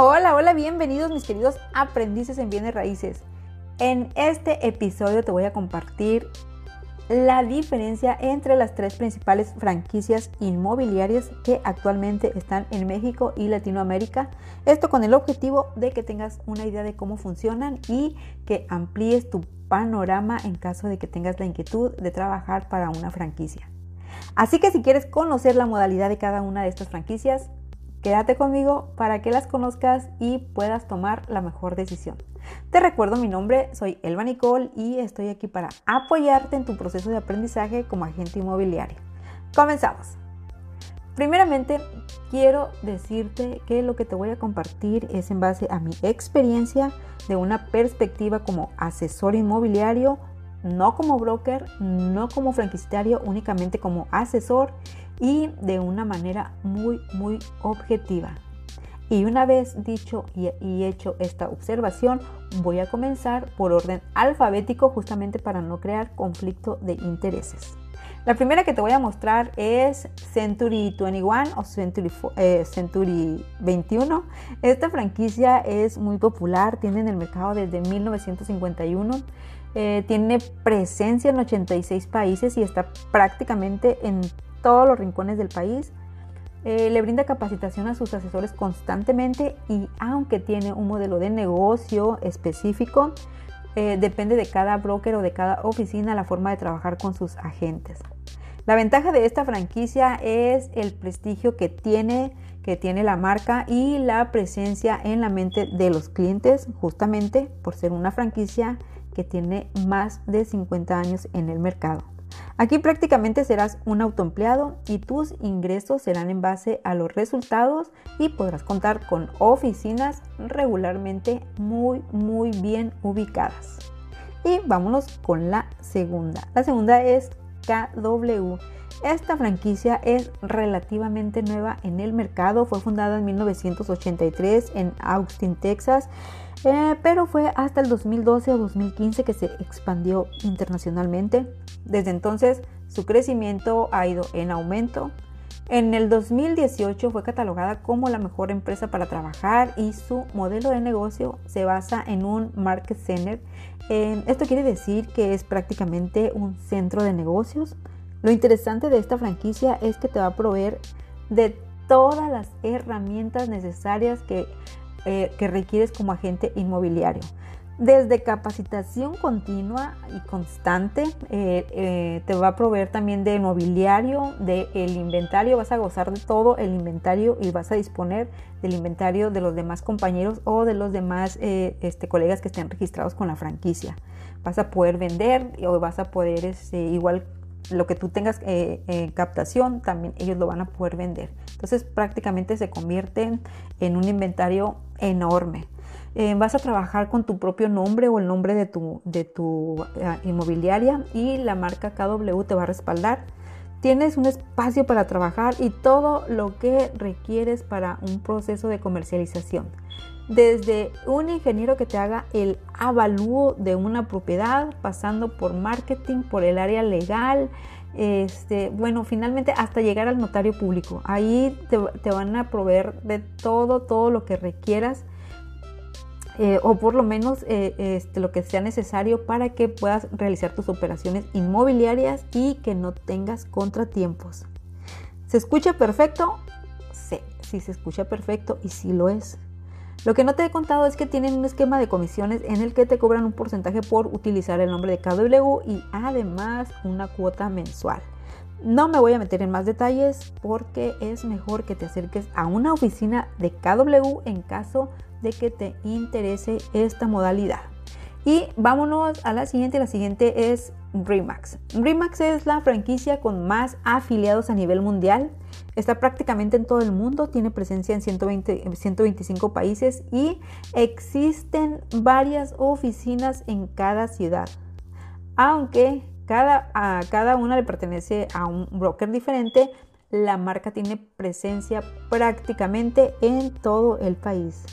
Hola, hola, bienvenidos mis queridos aprendices en bienes raíces. En este episodio te voy a compartir la diferencia entre las tres principales franquicias inmobiliarias que actualmente están en México y Latinoamérica. Esto con el objetivo de que tengas una idea de cómo funcionan y que amplíes tu panorama en caso de que tengas la inquietud de trabajar para una franquicia. Así que si quieres conocer la modalidad de cada una de estas franquicias, quédate conmigo para que las conozcas y puedas tomar la mejor decisión. Te recuerdo mi nombre, soy Elba Nicole y estoy aquí para apoyarte en tu proceso de aprendizaje como agente inmobiliario. Comenzamos. Primeramente, quiero decirte que lo que te voy a compartir es en base a mi experiencia de una perspectiva como asesor inmobiliario, no como broker, no como franquiciatario, únicamente como asesor y de una manera muy, muy objetiva. Y una vez dicho y, hecho esta observación, voy a comenzar por orden alfabético justamente para no crear conflicto de intereses. La primera que te voy a mostrar es Century 21 o Century, eh, Century 21. Esta franquicia es muy popular, tiene en el mercado desde 1951. Eh, tiene presencia en 86 países y está prácticamente en todos los rincones del país. Eh, le brinda capacitación a sus asesores constantemente y aunque tiene un modelo de negocio específico, eh, depende de cada broker o de cada oficina la forma de trabajar con sus agentes. La ventaja de esta franquicia es el prestigio que tiene, que tiene la marca y la presencia en la mente de los clientes, justamente por ser una franquicia que tiene más de 50 años en el mercado. Aquí prácticamente serás un autoempleado y tus ingresos serán en base a los resultados y podrás contar con oficinas regularmente muy muy bien ubicadas. Y vámonos con la segunda. La segunda es KW. Esta franquicia es relativamente nueva en el mercado, fue fundada en 1983 en Austin, Texas, eh, pero fue hasta el 2012 o 2015 que se expandió internacionalmente. Desde entonces su crecimiento ha ido en aumento. En el 2018 fue catalogada como la mejor empresa para trabajar y su modelo de negocio se basa en un market center. esto quiere decir que es prácticamente un centro de negocios. Lo interesante de esta franquicia es que te va a proveer de todas las herramientas necesarias que, eh, que requieres como agente inmobiliario desde capacitación continua y constante, eh, eh, te va a proveer también de mobiliario, del el inventario, vas a gozar de todo el inventario y vas a disponer del inventario de los demás compañeros o de los demás este, colegas que estén registrados con la franquicia. Vas a poder vender o vas a poder, este, igual lo que tú tengas en captación, también ellos lo van a poder vender. Entonces prácticamente se convierte en un inventario enorme. Eh, vas a trabajar con tu propio nombre o el nombre de tu, de tu eh, inmobiliaria y la marca KW te va a respaldar. Tienes un espacio para trabajar y todo lo que requieres para un proceso de comercialización. Desde un ingeniero que te haga el avalúo de una propiedad, pasando por marketing, por el área legal, este, bueno, finalmente hasta llegar al notario público. Ahí te, van a proveer de todo, todo lo que requieras eh, o por lo menos eh, este, lo que sea necesario para que puedas realizar tus operaciones inmobiliarias y que no tengas contratiempos. ¿Se escucha perfecto? Sí, sí se escucha perfecto y sí lo es. Lo que no te he contado es que tienen un esquema de comisiones en el que te cobran un porcentaje por utilizar el nombre de KW y además una cuota mensual. No me voy a meter en más detalles porque es mejor que te acerques a una oficina de KW en caso de que te interese esta modalidad. Y vámonos a la siguiente. La siguiente es Remax. Remax es la franquicia con más afiliados a nivel mundial. Está prácticamente en todo el mundo, tiene presencia en 120, 125 países y existen varias oficinas en cada ciudad. Aunque cada, a cada una le pertenece a un broker diferente, la marca tiene presencia prácticamente en todo el país.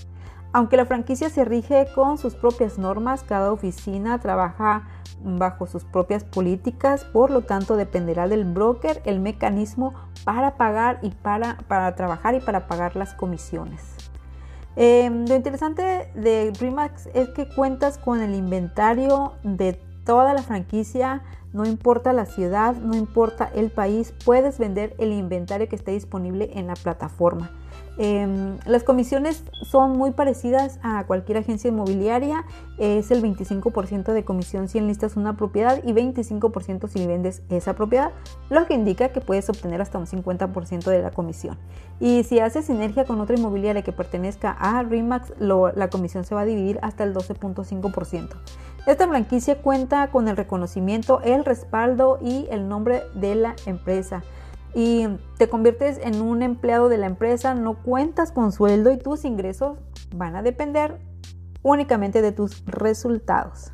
Aunque la franquicia se rige con sus propias normas, cada oficina trabaja bajo sus propias políticas, por lo tanto dependerá del broker el mecanismo para pagar y para, para trabajar y para pagar las comisiones. Em, lo interesante de Remax es que cuentas con el inventario de toda la franquicia, no importa la ciudad, no importa el país, puedes vender el inventario que esté disponible en la plataforma. Em, las comisiones son muy parecidas a cualquier agencia inmobiliaria. Es el 25% de comisión si enlistas una propiedad y 25% si vendes esa propiedad, lo que indica que puedes obtener hasta un 50% de la comisión. Y si haces sinergia con otra inmobiliaria que pertenezca a Remax, la comisión se va a dividir hasta el 12.5%. Esta franquicia cuenta con el reconocimiento, el respaldo y el nombre de la empresa y te conviertes en un empleado de la empresa, no cuentas con sueldo y tus ingresos van a depender únicamente de tus resultados.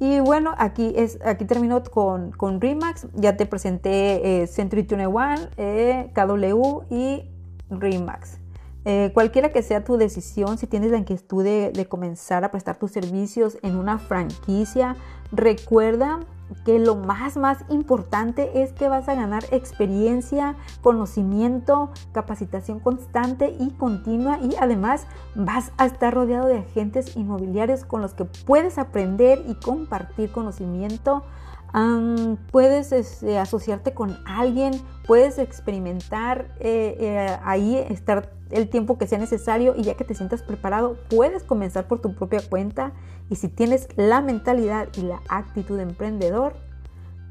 Y bueno, aquí, es, aquí termino con, con Remax. Ya te presenté eh, Century 21, eh, KW y Remax. Eh, cualquiera que sea tu decisión, si tienes la inquietud de, comenzar a prestar tus servicios en una franquicia, recuerda que lo más más importante es que vas a ganar experiencia, conocimiento, capacitación constante y continua y además vas a estar rodeado de agentes inmobiliarios con los que puedes aprender y compartir conocimiento. Puedes este, asociarte con alguien, puedes experimentar eh, eh, ahí, estar el tiempo que sea necesario y ya que te sientas preparado, puedes comenzar por tu propia cuenta y si tienes la mentalidad y la actitud de emprendedor,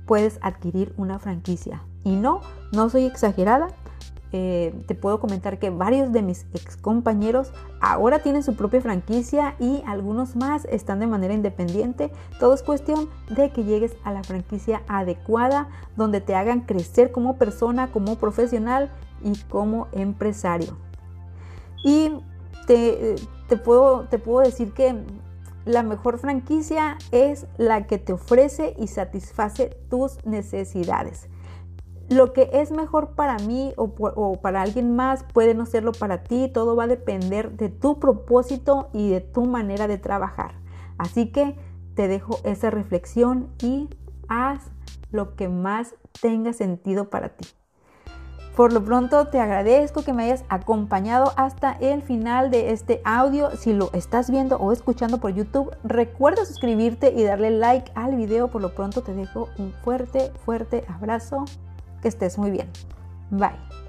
puedes adquirir una franquicia. Y no, no soy exagerada. Eh, te puedo comentar que varios de mis ex compañeros ahora tienen su propia franquicia y algunos más están de manera independiente. Todo es cuestión de que llegues a la franquicia adecuada donde te hagan crecer como persona, como profesional y como empresario. Y te, puedo, te puedo decir que la mejor franquicia es la que te ofrece y satisface tus necesidades. Lo que es mejor para mí o, para alguien más puede no serlo para ti. Todo va a depender de tu propósito y de tu manera de trabajar. Así que te dejo esa reflexión y haz lo que más tenga sentido para ti. Por lo pronto te agradezco que me hayas acompañado hasta el final de este audio. Si lo estás viendo o escuchando por YouTube, recuerda suscribirte y darle like al video. Por lo pronto te dejo un fuerte, fuerte abrazo. Que estés muy bien. Bye.